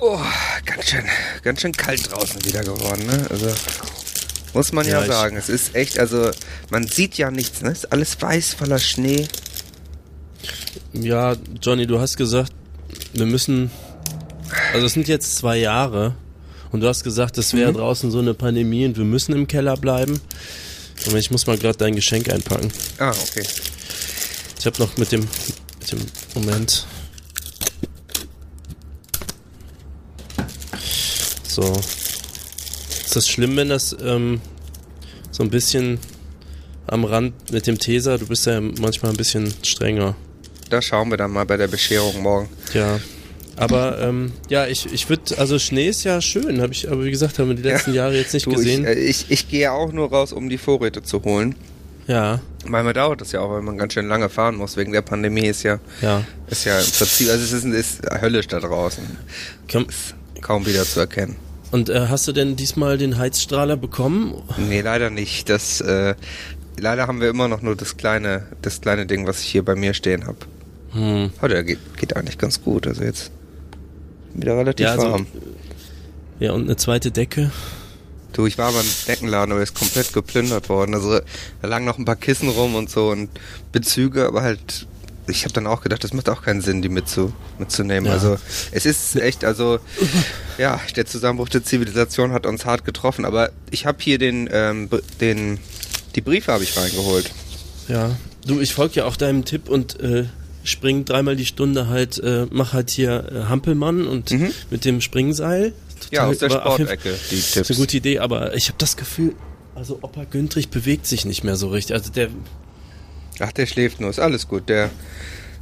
Oh, ganz schön, ganz schön kalt draußen wieder geworden, ne? Also muss man ja, Ja, sagen. Es ist echt, also man sieht ja nichts, ne? Es ist alles weiß voller Schnee. Ja, Johnny, du hast gesagt, wir müssen. Also es sind jetzt zwei Jahre und du hast gesagt, es wäre draußen so eine Pandemie und wir müssen im Keller bleiben. Und ich muss mal gerade dein Geschenk einpacken. Ah, okay. Ich habe noch mit dem, mit dem Moment. So. Ist das schlimm, wenn das ähm, so ein bisschen am Rand mit dem Teser, du bist ja manchmal ein bisschen strenger. Da schauen wir dann mal bei der Bescherung morgen. Ja. Aber ähm, ja, ich, ich würde, also Schnee ist ja schön, habe ich, aber wie gesagt, haben wir die letzten Jahre jetzt nicht Du, gesehen. Ich, äh, ich, ich gehe auch nur raus, um die Vorräte zu holen. ja, Manchmal dauert das ja auch, weil man ganz schön lange fahren muss. Wegen der Pandemie ist ja, ja. ist ja im Prinzip, also es ist, ist höllisch da draußen. Komm. Kaum wieder zu erkennen. Und äh, hast du denn diesmal den Heizstrahler bekommen? Nee, leider nicht. Das, äh, leider haben wir immer noch nur das kleine, das kleine Ding, was ich hier bei mir stehen habe. Hm. Oh, der geht, geht eigentlich ganz gut. Also jetzt wieder relativ Ja, also, warm. ja, und eine zweite Decke. Du, ich war beim Deckenladen, aber ist komplett geplündert worden. Also da lagen noch ein paar Kissen rum und so und Bezüge, aber halt, ich habe dann auch gedacht, das macht auch keinen Sinn, die mitzu, mitzunehmen. Ja. Also es ist echt, also ja, der Zusammenbruch der Zivilisation hat uns hart getroffen. Aber ich habe hier den, ähm, den, die Briefe habe ich reingeholt. Ja. Du, ich folge ja auch deinem Tipp und äh, spring dreimal die Stunde halt, äh, mach halt hier äh, Hampelmann und Mhm. mit dem Springseil. Ja, aus der Sportecke, die Ist Tipps. eine gute Idee, aber ich habe das Gefühl, also Opa Güntrich bewegt sich nicht mehr so richtig. Also der, Ach, der schläft nur, ist alles gut. Der,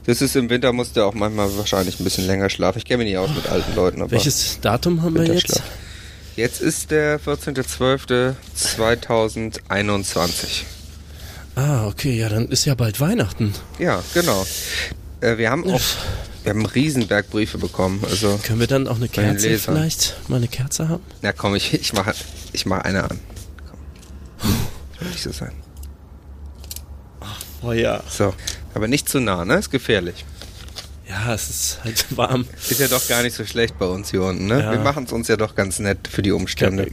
das ist im Winter, muss der auch manchmal wahrscheinlich ein bisschen länger schlafen. Ich kenne mich nicht aus mit alten Leuten, aber welches Datum haben wir jetzt? Jetzt ist der 14.12.2021. Ah, okay, ja, dann ist ja bald Weihnachten. Ja, genau. Äh, wir haben auch, wir haben Riesenberg Briefe bekommen. Also, Können wir dann auch eine Kerze vielleicht mal eine Kerze haben? na komm, ich, ich mache ich mach eine an. Komm. Soll nicht so sein. Oh ja. So. Aber nicht zu nah, ne? Ist gefährlich. Ja, es ist halt warm. Ist ja doch gar nicht so schlecht bei uns hier unten, ne? Ja. Wir machen es uns ja doch ganz nett für die Umstände.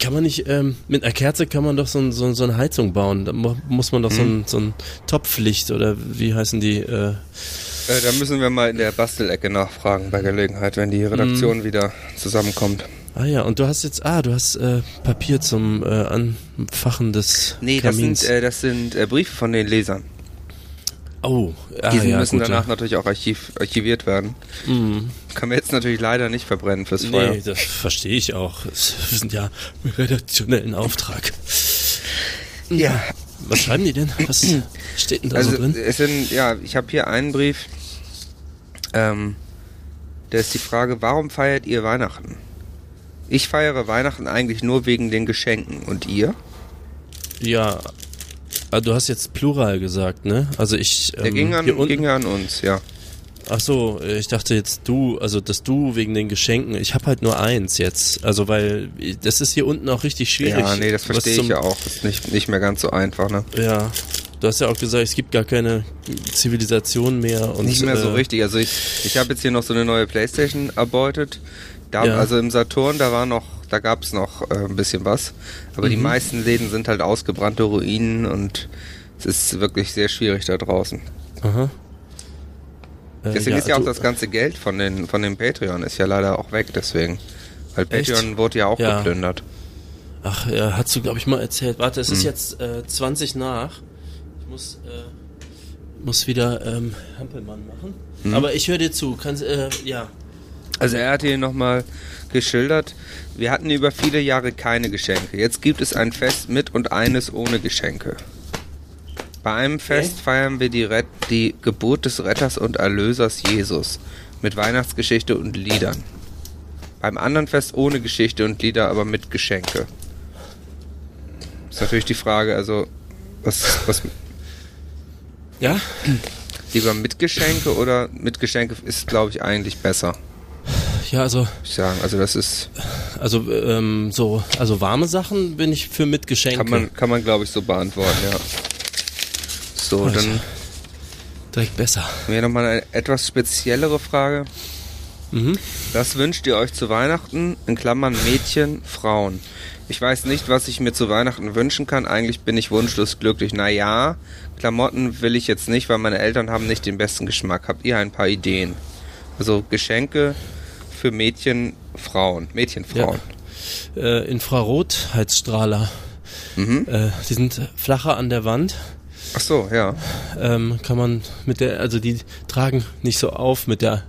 Kann man nicht, ähm, mit einer Kerze kann man doch so, ein, so, so eine Heizung bauen. Da mu muss man doch so, Hm. ein, so ein Topflicht oder wie heißen die? Äh, Äh, da müssen wir mal in der Bastelecke nachfragen bei Gelegenheit, wenn die Redaktion Mhm. wieder zusammenkommt. Ah ja, und du hast jetzt, ah, du hast äh, Papier zum äh, Anfachen des Nee, das Kamins. sind, äh, das sind äh, Briefe von den Lesern. oh, ah, Die sind, ja, müssen gut, danach ja. natürlich auch archiv, archiviert werden. Mhm. Kann man jetzt natürlich leider nicht verbrennen fürs Feuer. Nee, das verstehe ich auch. Wir sind ja im redaktionellen Auftrag. Ja, Was schreiben die denn? Was steht denn da also so drin? es sind, ja, ich habe hier einen Brief. Ähm, da ist die Frage, warum feiert ihr Weihnachten? Ich feiere Weihnachten eigentlich nur wegen den Geschenken. Und ihr? Ja, ah, du hast jetzt Plural gesagt, ne? Also ich. Der ähm, ging, an, ging ja an uns, ja. Ach so, äh, ich dachte jetzt du, also dass du wegen den Geschenken. Ich habe halt nur eins jetzt, also weil äh, das ist hier unten auch richtig schwierig. Ja, nee, das verstehe ich ja auch. Ist nicht, nicht mehr ganz so einfach, ne? Ja, du hast ja auch gesagt, es gibt gar keine Zivilisation mehr und Nicht mehr so äh, richtig. Also ich, ich habe jetzt hier noch so eine neue Playstation erbeutet. Da, Ja. Also im Saturn, da war noch, da gab es noch äh, ein bisschen was. Aber die Mhm. meisten Läden sind halt ausgebrannte Ruinen und es ist wirklich sehr schwierig da draußen. Aha. Äh, Deswegen ist ja auch du- das ganze Geld von den von dem Patreon ist ja leider auch weg deswegen. Weil Echt? Patreon wurde ja auch Ja. geplündert. Ach, ja, hast du, glaube ich, mal erzählt. Warte, es Hm. ist jetzt äh, 20 nach. Ich muss, äh, muss wieder ähm, Hampelmann machen. Hm. Aber ich höre dir zu. Kannst, äh, ja. Also er hat hier nochmal geschildert, wir hatten über viele Jahre keine Geschenke. Jetzt gibt es ein Fest mit und eines ohne Geschenke. Bei einem Fest feiern wir die, Ret die Geburt des Retters und Erlösers Jesus mit Weihnachtsgeschichte und Liedern. Beim anderen Fest ohne Geschichte und Lieder, aber mit Geschenke. Ist natürlich die Frage, also was, was Ja? lieber mit Geschenke oder mit Geschenke ist, glaube ich, eigentlich besser. Ja, also, Ich sagen, also das ist also, ähm, so, also warme Sachen bin ich für mit Geschenke. Kann man, kann man glaube ich, so beantworten, ja. So, Also. dann Direkt besser. wir nochmal eine etwas speziellere Frage. Mhm. Was wünscht ihr euch zu Weihnachten? In Klammern Mädchen, Frauen. Ich weiß nicht, was ich mir zu Weihnachten wünschen kann. Eigentlich bin ich wunschlos glücklich. Naja, Klamotten will ich jetzt nicht, weil meine Eltern haben nicht den besten Geschmack. Habt ihr ein paar Ideen? Also Geschenke für Mädchen, Frauen. Mädchen, Frauen. Äh, Infrarotheizstrahler. Mhm. Äh, die sind flacher an der Wand. Ach so, ja. Ähm, kann man mit der, also die tragen nicht so auf mit der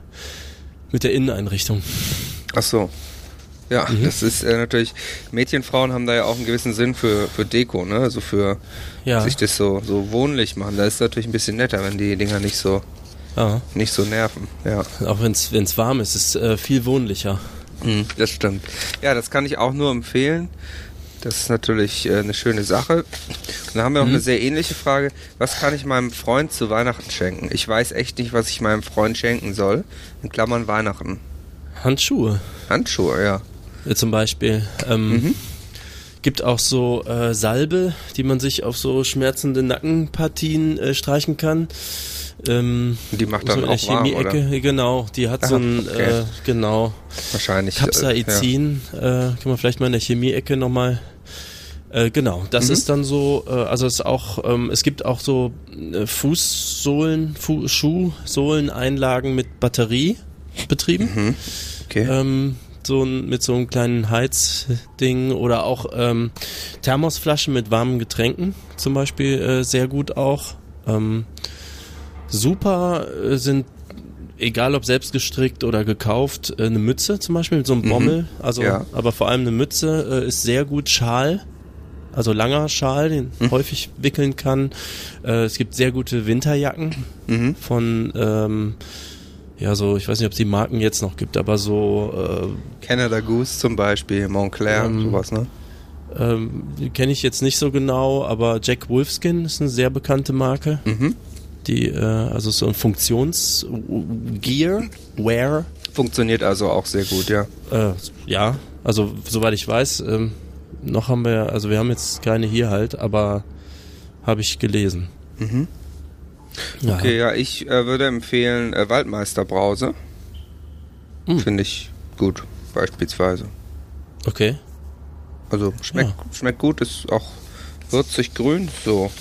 mit der Inneneinrichtung. Ach so. Ja, das ist äh, natürlich, Mädchen, Frauen haben da ja auch einen gewissen Sinn für, für Deko, ne? Also für Ja. sich das so, so wohnlich machen. Da ist es natürlich ein bisschen netter, wenn die Dinger nicht so, ja. nicht so nerven. Ja. Auch wenn es warm ist, ist äh, viel wohnlicher. Mhm, das stimmt. Ja, das kann ich auch nur empfehlen. Das ist natürlich äh, eine schöne Sache. Und dann haben wir noch eine sehr ähnliche Frage. Was kann ich meinem Freund zu Weihnachten schenken? Ich weiß echt nicht, was ich meinem Freund schenken soll. In Klammern Weihnachten. Handschuhe Handschuhe, ja. äh, zum Beispiel. Ähm, Gibt auch so äh, Salbe, die man sich auf so schmerzende Nackenpartien äh, streichen kann. Ähm, Die macht so dann in der auch warm, oder? Chemieecke, genau. Die hat so Ah, ein, okay. äh, genau, Wahrscheinlich. äh, ja. Capsaicin. Äh, kann man vielleicht mal in der Chemieecke nochmal. Äh, genau, das Mhm. ist dann so, äh, also es ist auch, ähm, es gibt auch so äh, Fußsohlen, Fu Schuhsohleneinlagen mit Batterie betrieben. Mhm. Okay. Ähm, so ein, mit so einem kleinen Heizding oder auch ähm, Thermosflaschen mit warmen Getränken zum Beispiel äh, sehr gut auch. Ähm, super äh, sind, egal ob selbst gestrickt oder gekauft, äh, eine Mütze zum Beispiel mit so einem Bommel. Also, Ja. aber vor allem eine Mütze äh, ist sehr gut Schal. Also langer Schal, den häufig wickeln kann. Äh, es gibt sehr gute Winterjacken Mhm. von ähm, ja so, ich weiß nicht, ob es die Marken jetzt noch gibt, aber so Canada Goose zum Beispiel, Montclair, Ähm, sowas, ne? äh, ähm, die kenne ich jetzt nicht so genau, aber Jack Wolfskin ist eine sehr bekannte Marke. Mhm. Die äh, also so ein Funktions Gear Wear Funktioniert also auch sehr gut, ja. Äh, ja, also soweit ich weiß, ähm, noch haben wir, also wir haben jetzt keine hier halt, aber habe ich gelesen. Mhm. Ja. Okay, ja, ich äh, würde empfehlen äh, Waldmeister Brause. Hm. Finde ich gut, beispielsweise. Okay. Also schmeckt, schmeckt gut, ist auch würzig grün. So.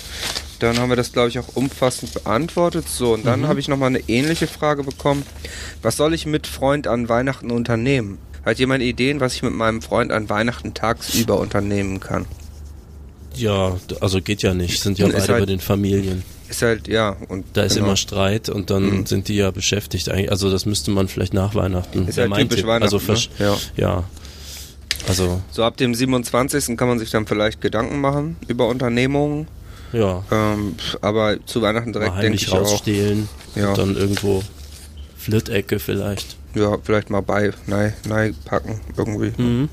Dann haben wir das, glaube ich, auch umfassend beantwortet. So, und dann Mhm. habe ich nochmal eine ähnliche Frage bekommen. Was soll ich mit Freund an Weihnachten unternehmen? Hat jemand Ideen, was ich mit meinem Freund an Weihnachten tagsüber unternehmen kann? Ja, also geht ja nicht, sind ja beide halt- bei den Familien. Ist halt, ja, und Da ist genau. immer Streit und dann Mhm. sind die ja beschäftigt. Also das müsste man vielleicht nach Weihnachten. Ist Wäre halt typisch Tipp. Weihnachten, Also ne? Ja. ja. Also So ab dem 27. kann man sich dann vielleicht Gedanken machen über Unternehmungen. Ja, Ähm, aber zu Weihnachten direkt denke ich auch. rausstehlen Ja. und dann irgendwo Flirtecke vielleicht. Ja, vielleicht mal bei, nein, nein, packen irgendwie. Mhm.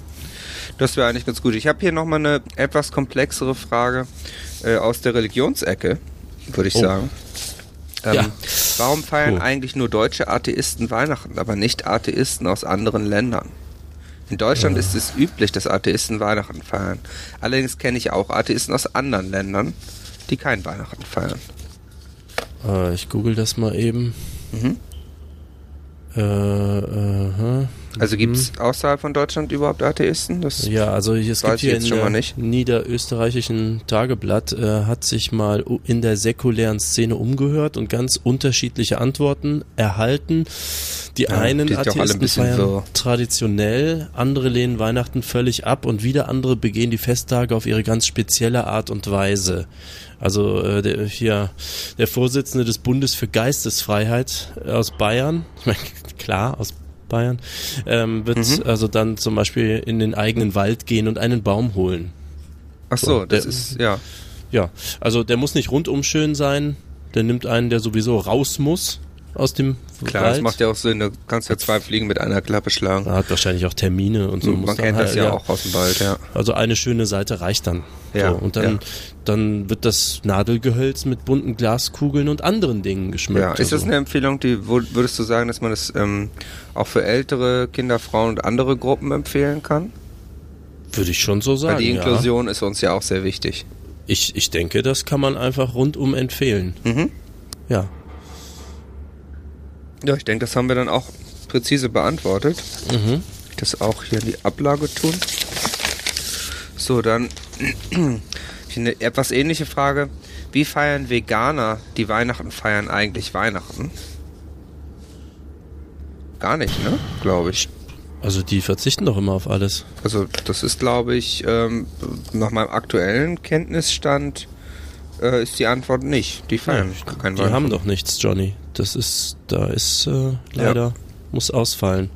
Das wäre eigentlich ganz gut. Ich habe hier nochmal eine etwas komplexere Frage äh, aus der Religionsecke, würde ich Oh. sagen. Ähm, Ja. Warum feiern Cool. eigentlich nur deutsche Atheisten Weihnachten, aber nicht Atheisten aus anderen Ländern? In Deutschland Ah. ist es üblich, dass Atheisten Weihnachten feiern. Allerdings kenne ich auch Atheisten aus anderen Ländern, die kein Weihnachten feiern. Äh, ich google das mal eben. Mhm. Äh, äh, Also gibt es außerhalb von Deutschland überhaupt Atheisten? Das Ja, also hier- es gibt hier jetzt in schon der mal nicht. niederösterreichischen Tageblatt, äh, hat sich mal in der säkulären Szene umgehört und ganz unterschiedliche Antworten erhalten. Die Ja, einen die ein Atheisten bisschen feiern so- traditionell, andere lehnen Weihnachten völlig ab und wieder andere begehen die Festtage auf ihre ganz spezielle Art und Weise. Also äh, der, hier der Vorsitzende des Bundes für Geistesfreiheit aus Bayern, ich meine, klar, aus Bayern, ähm, wird Mhm. also dann zum Beispiel in den eigenen Wald gehen und einen Baum holen. Ach so, So, das der- ist, ja. Ja, also der muss nicht rundum schön sein, der nimmt einen, der sowieso raus muss aus dem Klar, Wald. das macht ja auch Sinn. Du kannst ja zwei Fliegen mit einer Klappe schlagen. Er hat wahrscheinlich auch Termine und so. muss Man dann kennt halt, das ja, auch aus dem Wald, ja. Also eine schöne Seite reicht dann. Ja, so, und dann, ja. dann wird das Nadelgehölz mit bunten Glaskugeln und anderen Dingen geschmückt. Ja, ist das also. eine Empfehlung, die würdest du sagen, dass man das ähm, auch für ältere Kinder, Frauen und andere Gruppen empfehlen kann? Würde ich schon so sagen. Weil die ja. Inklusion ist uns ja auch sehr wichtig. Ich, ich denke, das kann man einfach rundum empfehlen. Mhm. Ja. Ja, ich denke, das haben wir dann auch präzise beantwortet. Mhm. Das auch hier in die Ablage tun. So, dann eine etwas ähnliche Frage. Wie feiern Veganer, die Weihnachten feiern, eigentlich Weihnachten? Gar nicht, ne? Glaube ich. Also die verzichten doch immer auf alles. Also das ist, glaube ich, ähm, nach meinem aktuellen Kenntnisstand äh, ist die Antwort nicht. Die feiern Ja, kein die haben doch nichts, Johnny. Das ist, da ist äh, leider, muss ausfallen.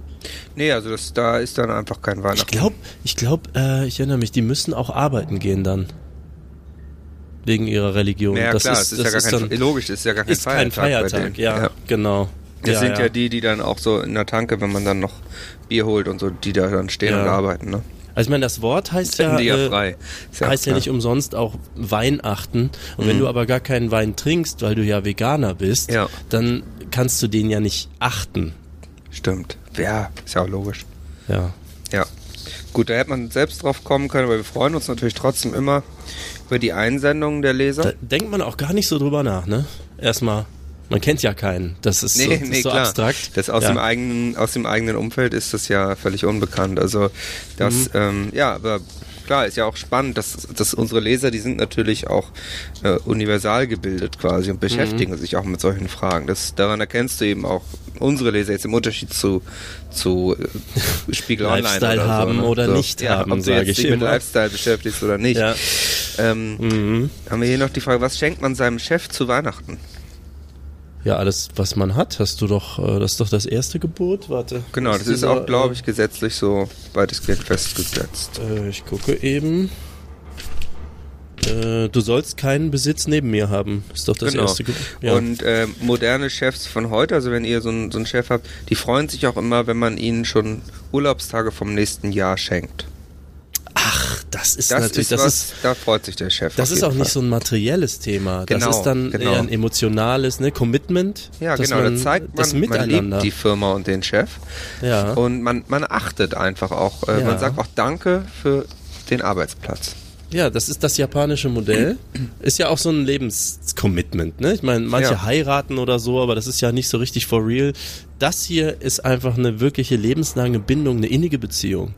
Nee, also das, da ist dann einfach kein Weihnachten. Ich glaube, ich glaube, äh, ich erinnere mich, die müssen auch arbeiten gehen dann. Wegen ihrer Religion. Naja, das klar, ist, es ist das ja ist gar kein, dann, logisch, es ist ja gar kein ist Feiertag. kein Feiertag, denen. ja, genau. Das ja, sind ja. ja die, die dann auch so in der Tanke, wenn man dann noch Bier holt und so, die da dann stehen Ja. und arbeiten, ne? Also ich meine, das Wort heißt ja, ja äh, heißt ja nicht umsonst auch Weihnachten. Und Mhm. wenn du aber gar keinen Wein trinkst, weil du ja Veganer bist, dann kannst du den ja nicht achten. Stimmt. Ja, ist ja auch logisch. Ja. Ja. Gut, da hätte man selbst drauf kommen können, aber wir freuen uns natürlich trotzdem immer über die Einsendungen der Leser. Da denkt man auch gar nicht so drüber nach, ne? Erstmal, man kennt ja keinen. Das ist so, Nee, das nee, ist so abstrakt. Das aus ja. dem eigenen, aus dem eigenen Umfeld ist das ja völlig unbekannt. Also das, Mhm. ähm, ja, aber klar, ist ja auch spannend, dass, dass unsere Leser, die sind natürlich auch äh, universal gebildet quasi und beschäftigen Mhm. sich auch mit solchen Fragen. Das, daran erkennst du eben auch unsere Leser jetzt im Unterschied zu, zu äh, Spiegel Online Lifestyle oder haben so, ne? oder so. nicht ja, haben, ob du sag jetzt ich dich mit immer. Lifestyle beschäftigst oder nicht. Ja. Ähm, Mhm. Haben wir hier noch die Frage, was schenkt man seinem Chef zu Weihnachten? Ja, alles, was man hat, hast du doch, äh, das ist doch das erste Gebot. Warte. Genau, das ist dieser, auch, glaube ich, gesetzlich so weitestgehend festgesetzt. Äh, ich gucke eben. Äh, du sollst keinen Besitz neben mir haben. Ist doch das Genau. erste Gebot. Ja. Und äh, moderne Chefs von heute, also wenn ihr so, einen- so einen Chef habt, die freuen sich auch immer, wenn man ihnen schon Urlaubstage vom nächsten Jahr schenkt. Das ist Das natürlich, ist das was, ist, da freut sich der Chef. das ist auch nicht Fall. so ein materielles Thema. Genau, das ist dann genau. eher ein emotionales, ne, Commitment. Ja, genau, da man, zeigt das man, man Miteinander. liebt die Firma und den Chef. ja. Und man, man achtet einfach auch. Äh, Ja. Man sagt auch Danke für den Arbeitsplatz. Ja, das ist das japanische Modell. Ist ja auch so ein Lebenscommitment, ne? Ich meine, manche Ja. heiraten oder so, aber das ist ja nicht so richtig for real. Das hier ist einfach eine wirkliche lebenslange Bindung, eine innige Beziehung.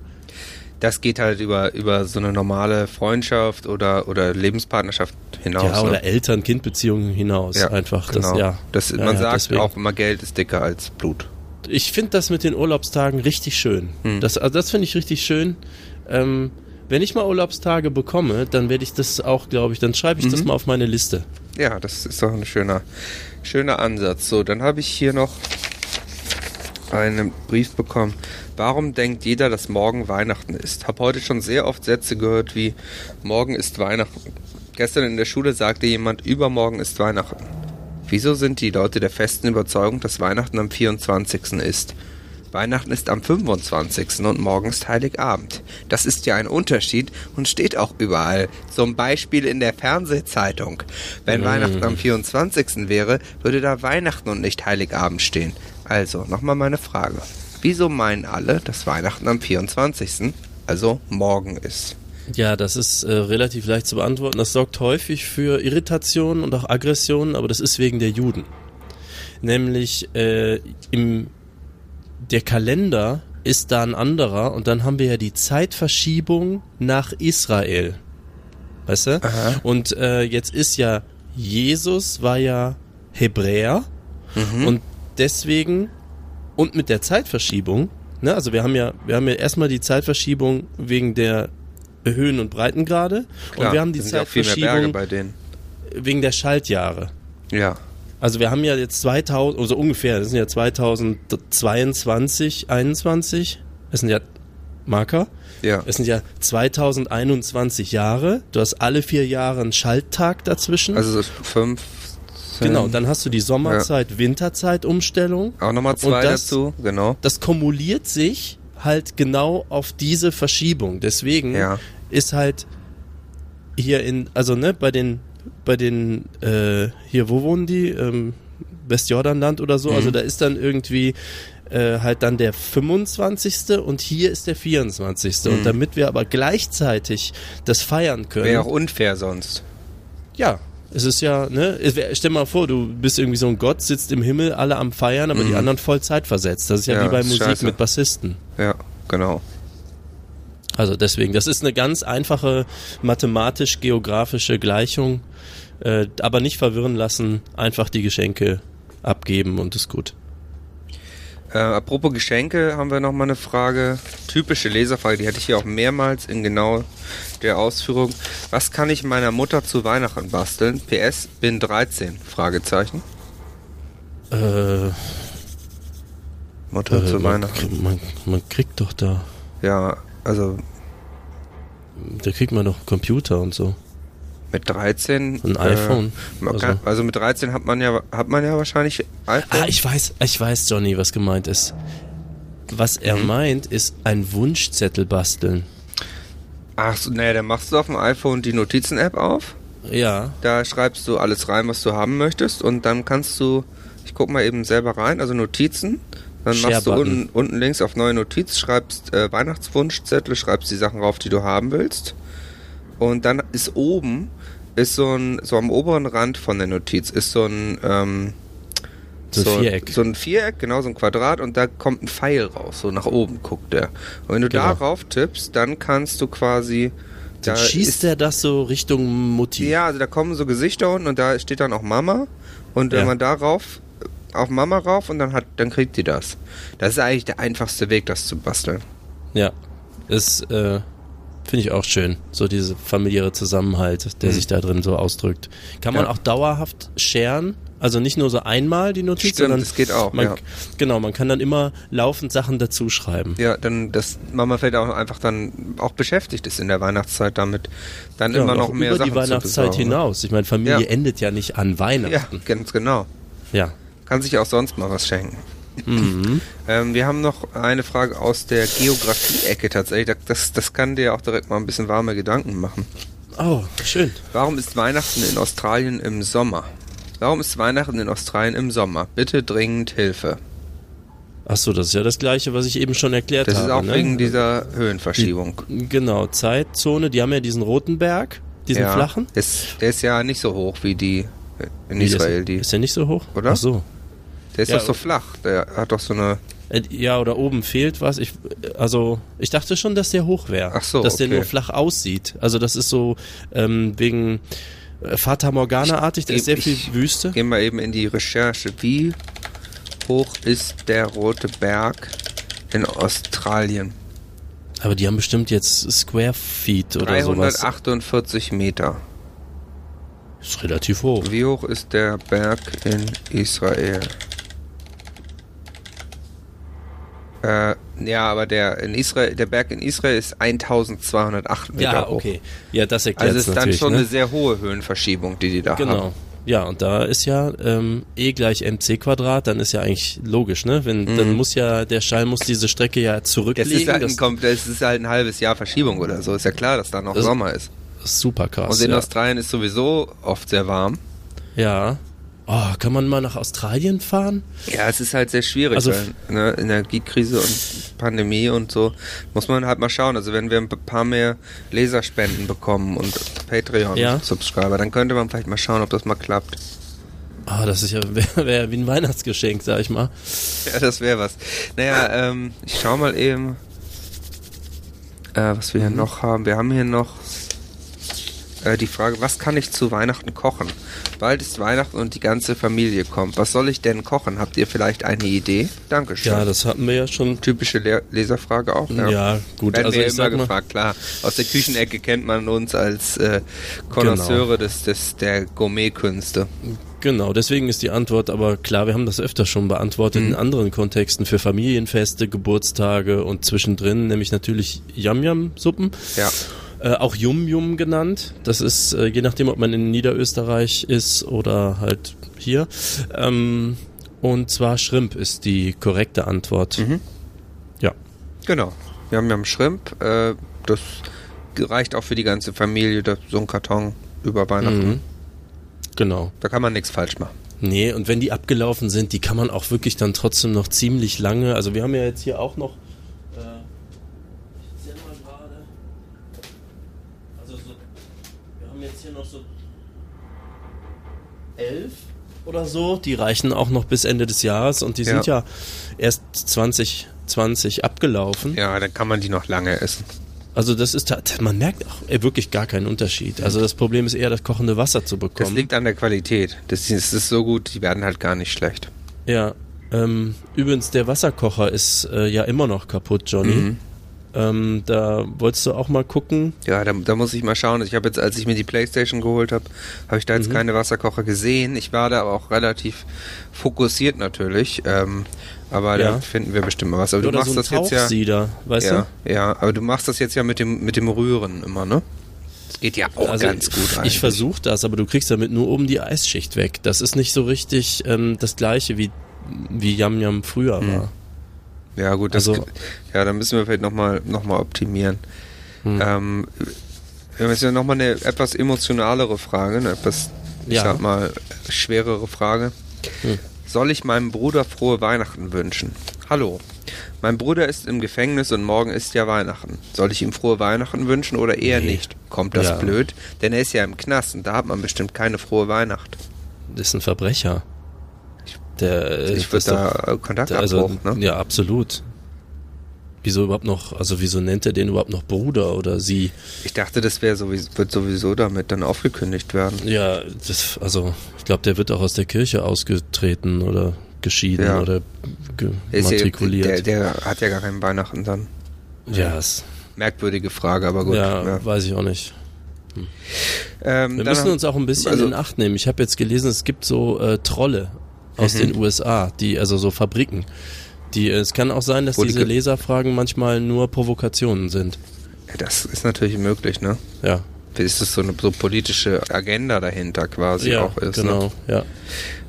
Das geht halt über, über so eine normale Freundschaft oder, oder Lebenspartnerschaft hinaus. ja, ne? oder Eltern-Kind-Beziehungen hinaus. Ja, einfach. genau. Das, ja. Das, Ja, man ja, sagt deswegen. auch immer, Geld ist dicker als Blut. Ich finde das mit den Urlaubstagen richtig schön. Hm. Das, also das finde ich richtig schön. Ähm, wenn ich mal Urlaubstage bekomme, dann werde ich das auch, glaube ich, dann schreibe ich das Mhm. mal auf meine Liste. Ja, das ist doch ein schöner, schöner Ansatz. So, dann habe ich hier noch einen Brief bekommen. Warum denkt jeder, dass morgen Weihnachten ist? Hab heute schon sehr oft Sätze gehört wie morgen ist Weihnachten. Gestern in der Schule sagte jemand, übermorgen ist Weihnachten. Wieso sind die Leute der festen Überzeugung, dass Weihnachten am 24. ist? Weihnachten ist am 25. und morgen ist Heiligabend. Das ist ja ein Unterschied und steht auch überall. Zum Beispiel in der Fernsehzeitung. Wenn Weihnachten am 24. wäre, würde da Weihnachten und nicht Heiligabend stehen. Also, nochmal meine Frage. Wieso meinen alle, dass Weihnachten am 24., also morgen ist? Ja, das ist äh, relativ leicht zu beantworten. Das sorgt häufig für Irritationen und auch Aggressionen, aber das ist wegen der Juden. Nämlich äh, im der Kalender ist da ein anderer und dann haben wir ja die Zeitverschiebung nach Israel. Weißt du? Aha. Und äh, jetzt ist ja Jesus war ja Hebräer und deswegen und mit der Zeitverschiebung, ne, also wir haben ja wir haben ja erstmal die Zeitverschiebung wegen der Höhen und Breitengrade Klar, und wir haben die es Zeitverschiebung bei denen. wegen der Schaltjahre. Ja. Also wir haben ja jetzt 2000, also ungefähr, das sind ja 2022, 21, das sind ja Marker, Ja. es sind ja 2021 Jahre, du hast alle vier Jahre einen Schalttag dazwischen. Also so fünf. genau, dann hast du die Sommerzeit, Winterzeitumstellung. Auch nochmal zwei das- dazu, genau. Das kumuliert sich halt genau auf diese Verschiebung. Deswegen Ja. ist halt hier in, also ne, bei den, bei den, äh, hier, wo wohnen die? Ähm, Westjordanland oder so. Mhm. Also da ist dann irgendwie äh, halt dann der 25. und hier ist der 24. Mhm. Und damit wir aber gleichzeitig das feiern können. Wäre auch unfair sonst. Ja, Es ist ja, ne? Stell mal vor, du bist irgendwie so ein Gott, sitzt im Himmel, alle am Feiern, aber die anderen voll zeitversetzt. Das ist ja, Mhm. Ja, wie bei Musik scheiße. mit Bassisten. Ja, genau. Also deswegen, das ist eine ganz einfache mathematisch-geografische Gleichung, äh, aber nicht verwirren lassen, einfach die Geschenke abgeben und ist gut. Äh, apropos Geschenke, haben wir noch mal eine Frage. Typische Leserfrage, die hatte ich hier auch mehrmals in genau der Ausführung. Was kann ich meiner Mutter zu Weihnachten basteln? PS, bin 13? Fragezeichen. Äh, Mutter äh, zu man, Weihnachten. man, man kriegt doch da, Ja, also da kriegt man doch Computer und so. Mit 13. Ein iPhone. man Also- kann, also mit 13 hat man ja hat man ja wahrscheinlich iPhone. Ah, ich weiß, ich weiß, Johnny, was gemeint ist. Was er Mhm. meint, ist ein Wunschzettel basteln. Ach so, naja, dann machst du auf dem iPhone die Notizen-App auf. Ja, Da schreibst du alles rein, was du haben möchtest und dann kannst du, ich guck mal eben selber rein, also Notizen. Dann machst du unten, unten links auf neue Notiz, schreibst äh, Weihnachtswunschzettel, schreibst die Sachen rauf, die du haben willst. Und dann ist oben, ist so ein, so am oberen Rand von der Notiz, ist so ein, ähm, so ein Viereck. So ein Viereck, genau, so ein Quadrat und da kommt ein Pfeil raus, so nach oben guckt der. Und wenn du Genau. darauf tippst, dann kannst du quasi, Dann da schießt ist- er das so Richtung Mutti. ja, also da kommen so Gesichter unten und da steht dann auch Mama. Und wenn Ja. man darauf auf Mama rauf und dann hat, dann kriegt die das. Das ist eigentlich der einfachste Weg, das zu basteln. Ja, ist, äh, finde ich auch schön. So diese familiäre Zusammenhalt, der sich da drin so ausdrückt. Kann man Mhm. Ja. auch dauerhaft sharen? Also nicht nur so einmal die Notiz, Stimmt, sondern das geht auch, Man, ja. Genau, man kann dann immer laufend Sachen dazu schreiben. Ja, dann das Mama fällt auch einfach dann auch beschäftigt ist in der Weihnachtszeit damit, dann Ja, immer noch mehr über Sachen die Weihnachtszeit zu besorgen. hinaus. Ich meine, Familie Ja. endet ja nicht an Ja, Weihnachten. ganz genau. Ja. Kann sich auch sonst mal was schenken. Mhm. Ähm, wir haben noch eine Frage aus der Geografie-Ecke tatsächlich. Das, das kann dir auch direkt mal ein bisschen warme Gedanken machen. Oh, schön. Warum ist Weihnachten in Australien im Sommer? Warum ist Weihnachten in Australien im Sommer? Bitte dringend Hilfe. Ach so, das ist ja das Gleiche, was ich eben schon erklärt Das habe. ist auch ne? wegen dieser Höhenverschiebung. Genau, Zeitzone. Die haben ja diesen roten Berg, diesen ja, flachen. Ist, der ist ja nicht so hoch wie die in Wie, der Israel. Ist, Die. ist der nicht so hoch? Oder? Ach so. Der ist Ja, doch so flach. Der hat doch so eine. Äh, Ja, oder oben fehlt was. Ich, also, ich dachte schon, dass der hoch wäre. Ach so, Dass der okay. nur flach aussieht. Also, das ist so ähm, wegen äh, Fata Morgana-artig, da Ich- ist sehr viel ich- Wüste. Gehen wir eben in die Recherche. Wie hoch ist der Rote Berg in Australien? Aber die haben bestimmt jetzt Square Feet oder sowas. 348 Meter. Ist relativ hoch. Wie hoch ist der Berg in Israel? Äh, ja, aber der in Israel, der Berg in Israel ist 1208 Meter Ja, hoch. okay. Ja, das erklärt Also es ist dann schon ne? eine sehr hohe Höhenverschiebung, die die da Genau. haben. Ja, und da ist ja ähm, E gleich mc Quadrat, dann ist ja eigentlich logisch, ne? Wenn dann muss ja der Schall muss diese Strecke ja Mhm. Das zurücklegen. ist, halt das ein, das ist halt ein halbes Jahr Verschiebung oder so. Ist ja klar, dass da noch Sommer ist. ist super krass. Und in ja. Australien ist sowieso oft sehr warm. ja. Oh, kann man mal nach Australien fahren? Ja, es ist halt sehr schwierig, Also weil ne, Energiekrise und Pandemie und so muss man halt mal schauen. Also wenn wir ein paar mehr Leserspenden bekommen und Patreon-Subscriber, dann könnte man vielleicht mal schauen, ob das mal klappt. Ah, das ist ja wäre wär wie ein Weihnachtsgeschenk, sag ich mal. Ja, das wäre was. Naja, ähm, ich schau mal eben, äh, was wir hier Mhm. noch haben. Wir haben hier noch äh, die Frage, was kann ich zu Weihnachten kochen? Bald ist Weihnachten und die ganze Familie kommt. Was soll ich denn kochen? Habt ihr vielleicht eine Idee? Dankeschön. Ja, das hatten wir ja schon. Typische Le Leserfrage auch. Ja, gut, Werden also wir ich immer sag mal, gefragt, klar. Aus der Küchenecke kennt man uns als äh, Konnoisseure des, des, der Gourmetkünste. genau, deswegen ist die Antwort aber klar, wir haben das öfter schon beantwortet Mhm. in anderen Kontexten für Familienfeste, Geburtstage und zwischendrin, nämlich natürlich Yam-Yam-Suppen. Ja. Äh, auch Yum Yum genannt. Das ist, äh, je nachdem, ob man in Niederösterreich ist oder halt hier. Ähm, und zwar Shrimp ist die korrekte Antwort. Mhm. Ja. Genau. Wir haben ja Shrimp. Äh, das reicht auch für die ganze Familie, das, so ein Karton über Weihnachten. Mhm. Genau. Da kann man nichts falsch machen. Nee, und wenn die abgelaufen sind, die kann man auch wirklich dann trotzdem noch ziemlich lange. Also wir haben ja jetzt hier auch noch. Äh, ich zähl mal gerade. Also so, wir haben jetzt hier noch so 11 oder so. Die reichen auch noch bis Ende des Jahres und die Ja. sind ja erst 2020 abgelaufen. Ja, dann kann man die noch lange essen. Also das ist, man merkt auch wirklich gar keinen Unterschied. Also das Problem ist eher, das kochende Wasser zu Das bekommen. liegt an der Qualität. Das ist, das ist so gut, die werden halt gar nicht schlecht. Ja, ähm, übrigens, der Wasserkocher ist äh, ja immer noch kaputt, Johnny. Mhm. Ähm, da wolltest du auch mal gucken. Ja, da, da muss ich mal schauen. Ich habe jetzt, als ich mir die Playstation geholt habe, habe ich da Mhm. jetzt keine Wasserkocher gesehen. Ich war da aber auch relativ fokussiert natürlich. Ähm, aber Ja. da finden wir bestimmt mal was. Aber du Oder machst so das jetzt ja. Weißt Ja, ja, aber du machst das jetzt ja mit dem mit dem Rühren immer, ne? Das geht ja du? auch Also ganz gut ich eigentlich. versuche das, aber du kriegst damit nur oben die Eisschicht weg. Das ist nicht so richtig ähm, das gleiche wie, wie Yam Yam früher Mhm. war. Ja, gut, das, Also- ja, dann müssen wir vielleicht nochmal noch mal optimieren. Hm. Ähm, wir haben jetzt ja nochmal eine etwas emotionalere Frage, eine etwas, ich Ja. sag mal, schwerere Frage. Hm. Soll ich meinem Bruder frohe Weihnachten wünschen? Hallo. Mein Bruder ist im Gefängnis und morgen ist ja Weihnachten. Soll ich ihm frohe Weihnachten wünschen oder eher Nee. nicht? Kommt das Ja. blöd? Denn er ist ja im Knast und da hat man bestimmt keine frohe Weihnacht. Das ist ein Verbrecher. Der, äh, Ich würde da doch- Kontaktabbruch, also, ne? Ja, absolut. Wieso überhaupt noch, also wieso nennt er den überhaupt noch Bruder oder sie? Ich dachte, das wäre sowieso, wird sowieso damit dann aufgekündigt werden. Ja, das, also ich glaube, der wird auch aus der Kirche ausgetreten oder geschieden Ja. oder ge Der, ist matrikuliert. der, der hat ja gar keinen Weihnachten dann. ja, es, Merkwürdige Frage, aber gut. ja, ja. weiß ich auch nicht. Ähm, Wir müssen uns auch ein bisschen also- in Acht nehmen. Ich habe jetzt gelesen, es gibt so äh, Trolle aus Mhm. den USA, die also so Fabriken. Die, es kann auch sein, dass Wo die diese ge- Leserfragen manchmal nur Provokationen sind. Ja, das ist natürlich möglich, ne? Ja, Ist das so eine so politische Agenda dahinter quasi ja auch ist. Ne? genau, ja.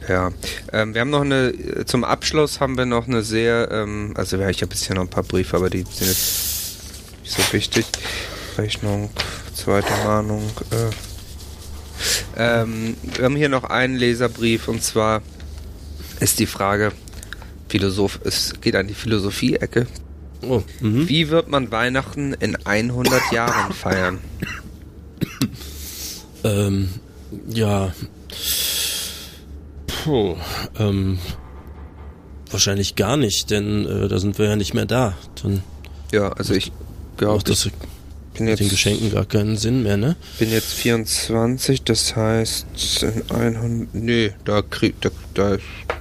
Ja. Ähm, wir haben noch eine, zum Abschluss haben wir noch eine sehr, ähm, also ja, ich habe jetzt hier noch ein paar Briefe, aber die sind jetzt nicht so wichtig. Rechnung, zweite Mahnung. Äh. Ähm, wir haben hier noch einen Leserbrief und zwar ist die Frage, Philosoph, es geht an die Philosophie-Ecke. Oh, mhm. Wie wird man Weihnachten in 100 Jahren feiern? Ähm, ja. Puh, ähm, wahrscheinlich gar nicht, denn äh, da sind wir ja nicht mehr da. Dann Ja, also ich glaube, das bin mit jetzt, den Geschenken gar keinen Sinn mehr, ne? bin jetzt 24, das heißt in 100, nee, da krieg, da, da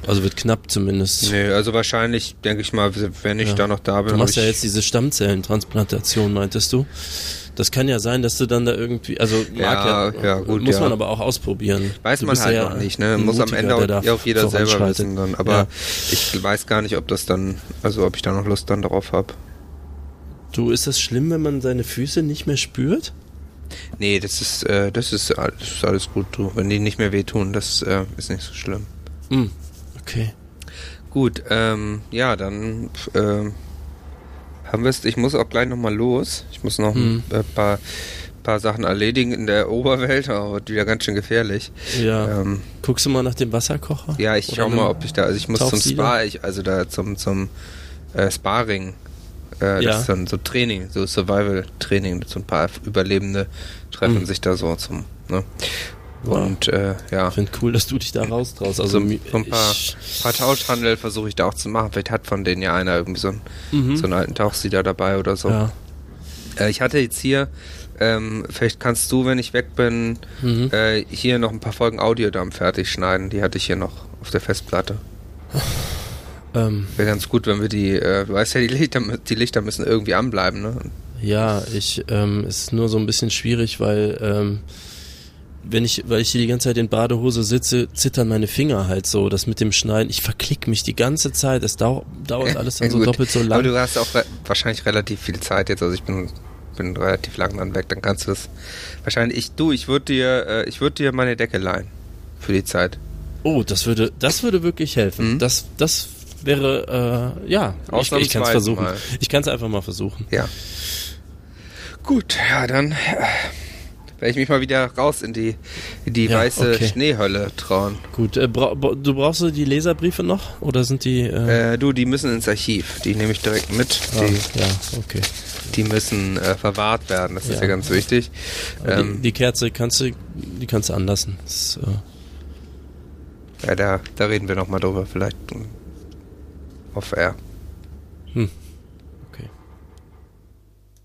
Also wird knapp zumindest. nee, also wahrscheinlich denke ich mal, wenn ich Ja. da noch da bin, Du machst ja jetzt diese Stammzellentransplantation, meintest du? Das kann ja sein, dass du dann da irgendwie, also mag Ja, ja, ja, gut, muss ja. man aber auch ausprobieren. weiß Du man halt ja noch nicht, ne? Muss am Mutiger, Ende der da auch, auch jeder selber wissen dann, aber ich weiß gar nicht, ob das dann, also ob ich da noch Lust dann drauf habe. Du, ist das schlimm, wenn man seine Füße nicht mehr spürt? Nee, das ist, äh, das ist, all- das ist alles gut, du. Wenn die nicht mehr wehtun, das äh, ist nicht so schlimm. Hm, okay. Gut, ähm, ja, dann ähm, haben wir es. Ich muss auch gleich nochmal los. Ich muss noch Hm. ein äh, paar, paar Sachen erledigen in der Oberwelt, aber wird wieder ganz schön gefährlich. Ja. Ähm, Guckst du mal nach dem Wasserkocher? ja, ich Oder schau mal, ob ich da, also ich muss zum? Spa, ich, also da zum, zum äh, Sparring. Äh, Ja. Das ist dann so Training, so Survival-Training. So ein paar Überlebende treffen Hm. sich da so zum, ne? Und äh, ja. Ich finde cool, dass du dich da raustraust. Also so, ein paar, paar Tauschhandel versuche ich da auch zu machen. Vielleicht hat von denen ja einer irgendwie so einen, mhm. so einen alten Tauchsieder dabei oder so. ja. Äh, ich hatte jetzt hier, ähm, vielleicht kannst du, wenn ich weg bin, Mhm. äh, hier noch ein paar Folgen Audiodump fertig schneiden. Die hatte ich hier noch auf der Festplatte. Ähm, Wäre ganz gut, wenn wir die, äh, du weißt ja, die Lichter, die Lichter müssen irgendwie anbleiben, ne? ja, ich, ähm, es ist nur so ein bisschen schwierig, weil, ähm, wenn ich, weil ich hier die ganze Zeit in Badehose sitze, zittern meine Finger halt so. Das mit dem Schneiden, ich verklick mich die ganze Zeit. Es dau dauert alles dann so Gut. doppelt so Aber lang. du hast auch re wahrscheinlich relativ viel Zeit jetzt, also ich bin, bin relativ lang dann weg, dann kannst du es wahrscheinlich, ich, du, ich würde dir, äh, ich würde dir meine Decke leihen. Für die Zeit. Oh, das würde, das würde wirklich helfen. Mhm. Das, das wäre, äh, ja, ich, ich kann es versuchen. mal. Ich kann es einfach mal versuchen. Ja. Gut, ja, dann äh, werde ich mich mal wieder raus in die, in die Ja, weiße okay. Schneehölle trauen. Gut, äh, bra du brauchst du die Leserbriefe noch? Oder sind die, äh, Äh, du, die müssen ins Archiv. Die nehme ich direkt mit. ah, Die, ja, okay. die müssen äh, verwahrt werden. Das ist Ja. ja ganz wichtig. Ähm, die, die Kerze kannst du, die kannst du anlassen. Das, äh, Ja, da, da reden wir nochmal drüber, vielleicht off air. Er? Hm.